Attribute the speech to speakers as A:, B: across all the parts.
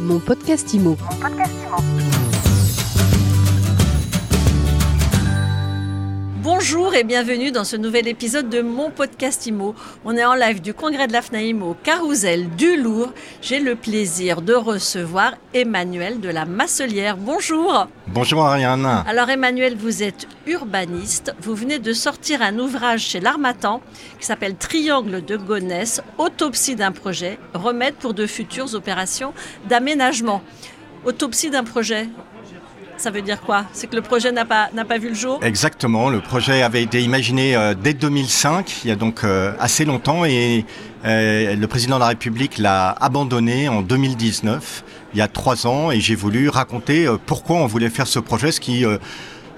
A: Mon podcast IMO.
B: Bonjour et bienvenue dans ce nouvel épisode de mon podcast IMO. On est en live du congrès de la FNAIM au Carousel du Louvre. J'ai le plaisir de recevoir Emmanuel de la Masselière. Bonjour.
C: Bonjour Ariane.
B: Alors Emmanuel, vous êtes urbaniste. Vous venez de sortir un ouvrage chez l'Armatan qui s'appelle Triangle de Gonesse, autopsie d'un projet, remède pour de futures opérations d'aménagement. Autopsie d'un projet, ça veut dire quoi? C'est que le projet n'a pas, vu le jour?
C: Exactement, le projet avait été imaginé euh, dès 2005, il y a donc euh, assez longtemps, et euh, le président de la République l'a abandonné en 2019, il y a trois ans, et j'ai voulu raconter pourquoi on voulait faire ce projet, ce, qui,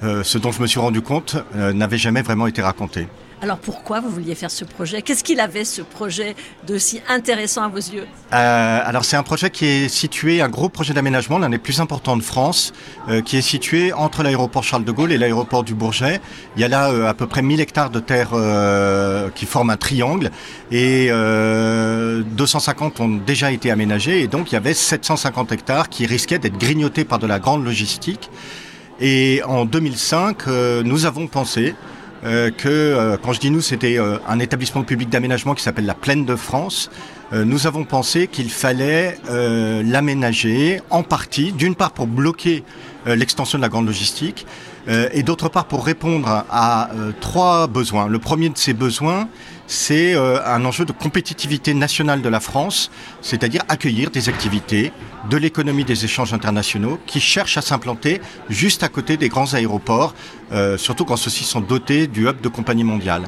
C: ce dont je me suis rendu compte n'avait jamais vraiment été raconté.
B: Alors pourquoi vous vouliez faire ce projet? Qu'est-ce qu'il avait ce projet de si intéressant à vos yeux?
C: Euh, Alors c'est un projet qui est situé, un gros projet d'aménagement, l'un des plus importants de France, euh, qui est situé entre l'aéroport Charles de Gaulle et l'aéroport du Bourget. Il y a là euh, à peu près 1000 hectares de terre qui forment un triangle et 250 ont déjà été aménagés et donc il y avait 750 hectares qui risquaient d'être grignotés par de la grande logistique. Et en 2005, nous avons pensé que, euh, quand je dis nous, c'était euh, un établissement public d'aménagement qui s'appelle la Plaine de France. nous avons pensé qu'il fallait l'aménager en partie, d'une part pour bloquer l'extension de la grande logistique, et d'autre part pour répondre à trois besoins. Le premier de ces besoins, c'est un enjeu de compétitivité nationale de la France, c'est-à-dire accueillir des activités de l'économie des échanges internationaux qui cherchent à s'implanter juste à côté des grands aéroports, euh, surtout quand ceux-ci sont dotés du hub de compagnie mondiale.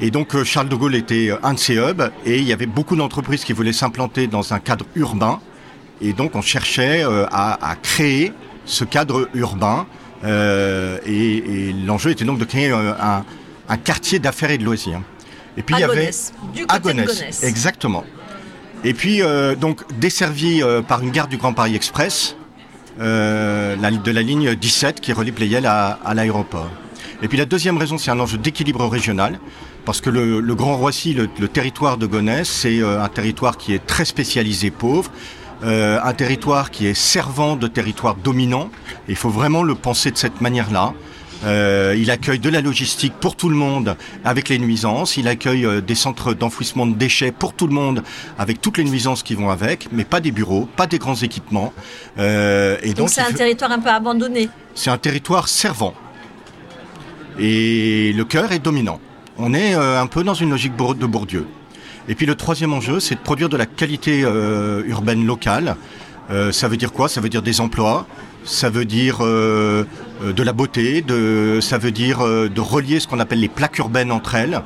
C: Et donc euh, Charles de Gaulle était euh, un de ces hubs et il y avait beaucoup d'entreprises qui voulaient s'implanter dans un cadre urbain. Et donc on cherchait à, créer ce cadre urbain. Et, l'enjeu était donc de créer un, quartier d'affaires et de loisirs.
B: Et puis il y avait du côté de
C: exactement. Et puis, euh, donc, desservi euh, par une gare du Grand Paris Express, euh, la, de la ligne 17 qui relie Pleyel à, à l'aéroport. Et puis la deuxième raison, c'est un enjeu d'équilibre régional, parce que le, le Grand Roissy, le, le, territoire de Gonesse, c'est un territoire qui est très spécialisé pauvre, un territoire qui est servant de territoire dominant. Il faut vraiment le penser de cette manière-là. Euh, il accueille de la logistique pour tout le monde avec les nuisances. Il accueille euh, des centres d'enfouissement de déchets pour tout le monde avec toutes les nuisances qui vont avec, mais pas des bureaux, pas des grands équipements.
B: Euh, et donc c'est un territoire un peu abandonné.
C: C'est un territoire servant. Et le cœur est dominant. On est un peu dans une logique de Bourdieu. Et puis le troisième enjeu, c'est de produire de la qualité urbaine locale. ça veut dire quoi? Ça veut dire des emplois, ça veut dire euh, euh, de la beauté, ça veut dire euh, de relier ce qu'on appelle les plaques urbaines entre elles,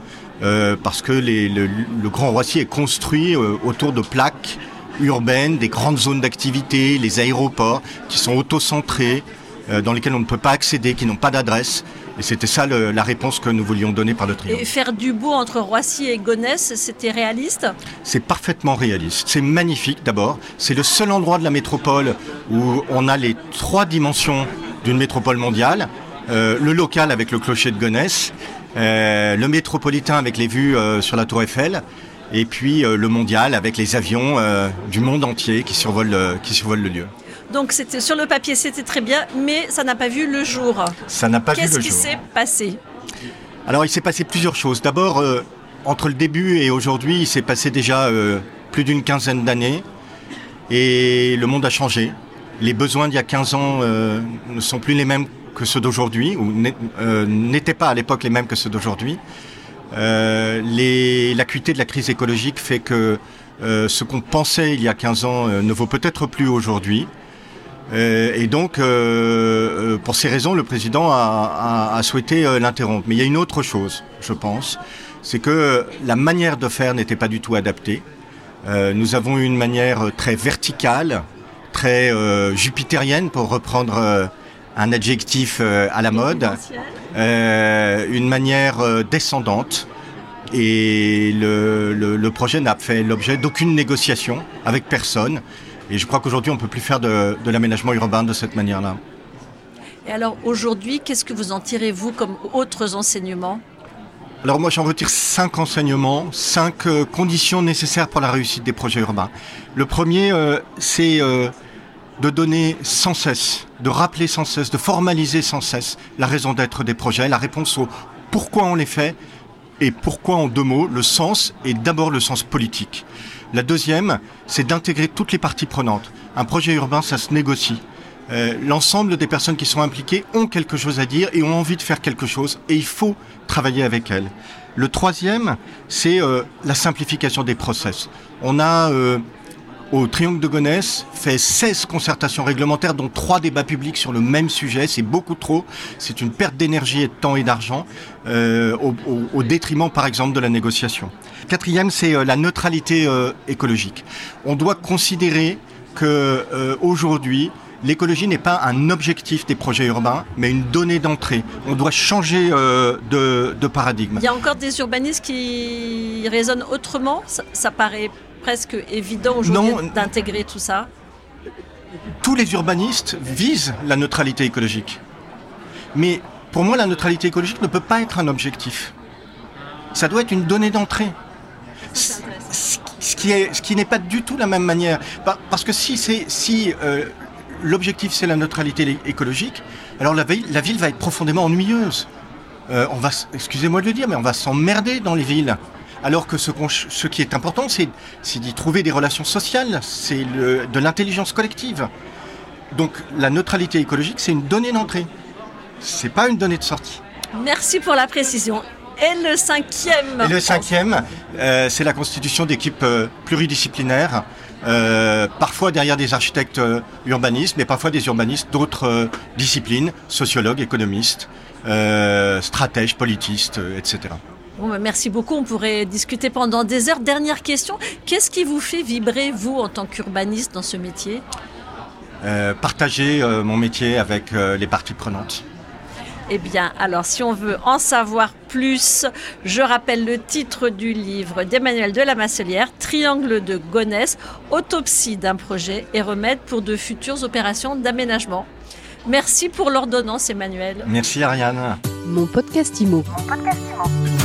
C: parce que le, Grand Roissy est construit autour de plaques urbaines, des grandes zones d'activité, les aéroports qui sont auto-centrés, dans lesquels on ne peut pas accéder, qui n'ont pas d'adresse. Et c'était ça la réponse que nous voulions donner par le triangle.
B: Et faire du beau entre Roissy et Gonesse, c'était réaliste?
C: C'est parfaitement réaliste. C'est magnifique d'abord. C'est le seul endroit de la métropole où on a les trois dimensions d'une métropole mondiale. Euh, le local avec le clocher de Gonesse, euh, le métropolitain avec les vues euh, sur la tour Eiffel, et puis le mondial avec les avions du monde entier qui survolent, qui survolent le lieu.
B: Donc c'était sur le papier, c'était très bien, mais ça n'a pas vu le jour.
C: Ça n'a pas vu le jour.
B: Qu'est-ce qui s'est passé?
C: Alors il s'est passé plusieurs choses. D'abord, euh, entre le début et aujourd'hui, il s'est passé déjà euh, plus d'une quinzaine d'années et le monde a changé. Les besoins d'il y a 15 ans euh, ne sont plus les mêmes que ceux d'aujourd'hui, ou n'étaient pas à l'époque les mêmes que ceux d'aujourd'hui. L'acuité de la crise écologique fait que ce qu'on pensait il y a 15 ans ne vaut peut-être plus aujourd'hui. Euh, et donc, euh, euh, pour ces raisons, le président a, souhaité l'interrompre. Mais il y a une autre chose, je pense, c'est que la manière de faire n'était pas du tout adaptée. nous avons eu une manière très verticale, très jupitérienne, pour reprendre un adjectif à la mode, une manière descendante. Et le projet n'a fait l'objet d'aucune négociation avec personne. Et je crois qu'aujourd'hui, on ne peut plus faire de, l'aménagement urbain de cette manière-là.
B: Et alors aujourd'hui, qu'est-ce que vous en tirez, vous, comme autres enseignements?
C: Alors moi j'en retire cinq enseignements, cinq euh, conditions nécessaires pour la réussite des projets urbains. Le premier, euh, c'est euh, de donner sans cesse, de rappeler sans cesse, de formaliser sans cesse la raison d'être des projets, la réponse au pourquoi on les fait et pourquoi en deux mots, le sens est d'abord le sens politique. La deuxième, c'est d'intégrer toutes les parties prenantes. Un projet urbain, ça se négocie. Euh, l'ensemble des personnes qui sont impliquées ont quelque chose à dire et ont envie de faire quelque chose et il faut travailler avec elles. Le troisième, c'est euh, la simplification des process. On a euh, au Triangle de Gonesse fait 16 concertations réglementaires dont 3 débats publics sur le même sujet. C'est beaucoup trop. C'est une perte d'énergie et de temps et d'argent au, au, détriment par exemple de la négociation. Quatrième, c'est la neutralité écologique. On doit considérer que aujourd'hui l'écologie n'est pas un objectif des projets urbains, mais une donnée d'entrée. On doit changer euh, de, paradigme.
B: Il y a encore des urbanistes qui raisonnent autrement ça, paraît presque évident aujourd'hui d'intégrer tout ça
C: Tous les urbanistes visent la neutralité écologique. Mais pour moi, la neutralité écologique ne peut pas être un objectif. Ça doit être une donnée d'entrée. Ce qui, est, ce qui n'est pas du tout la même manière. Parce que si, si euh, l'objectif c'est la neutralité écologique, alors la ville, la ville va être profondément ennuyeuse. Euh, on va, excusez-moi de le dire, mais on va s'emmerder dans les villes. Alors que ce, ce qui est important, c'est, d'y trouver des relations sociales, c'est de l'intelligence collective. Donc la neutralité écologique, c'est une donnée d'entrée. C'est pas une donnée de sortie.
B: Merci pour la précision. Et le cinquième
C: Et le cinquième, euh, c'est la constitution d'équipes euh, pluridisciplinaires euh, parfois derrière des architectes urbanistes, mais parfois des urbanistes d'autres disciplines, sociologues, économistes, stratèges, politistes, etc.
B: Bon, bah, merci beaucoup. On pourrait discuter pendant des heures. Dernière question. Qu'est-ce qui vous fait vibrer, vous, en tant qu'urbaniste, dans ce métier?
C: Partager mon métier avec les parties prenantes.
B: Eh bien, alors si on veut en savoir plus, je rappelle le titre du livre d'Emmanuel de la Masselière, Triangle de Gonesse, autopsie d'un projet et remède pour de futures opérations d'aménagement. Merci pour l'ordonnance, Emmanuel.
C: Merci, Ariane.
A: Mon podcast Mon podcast Imo.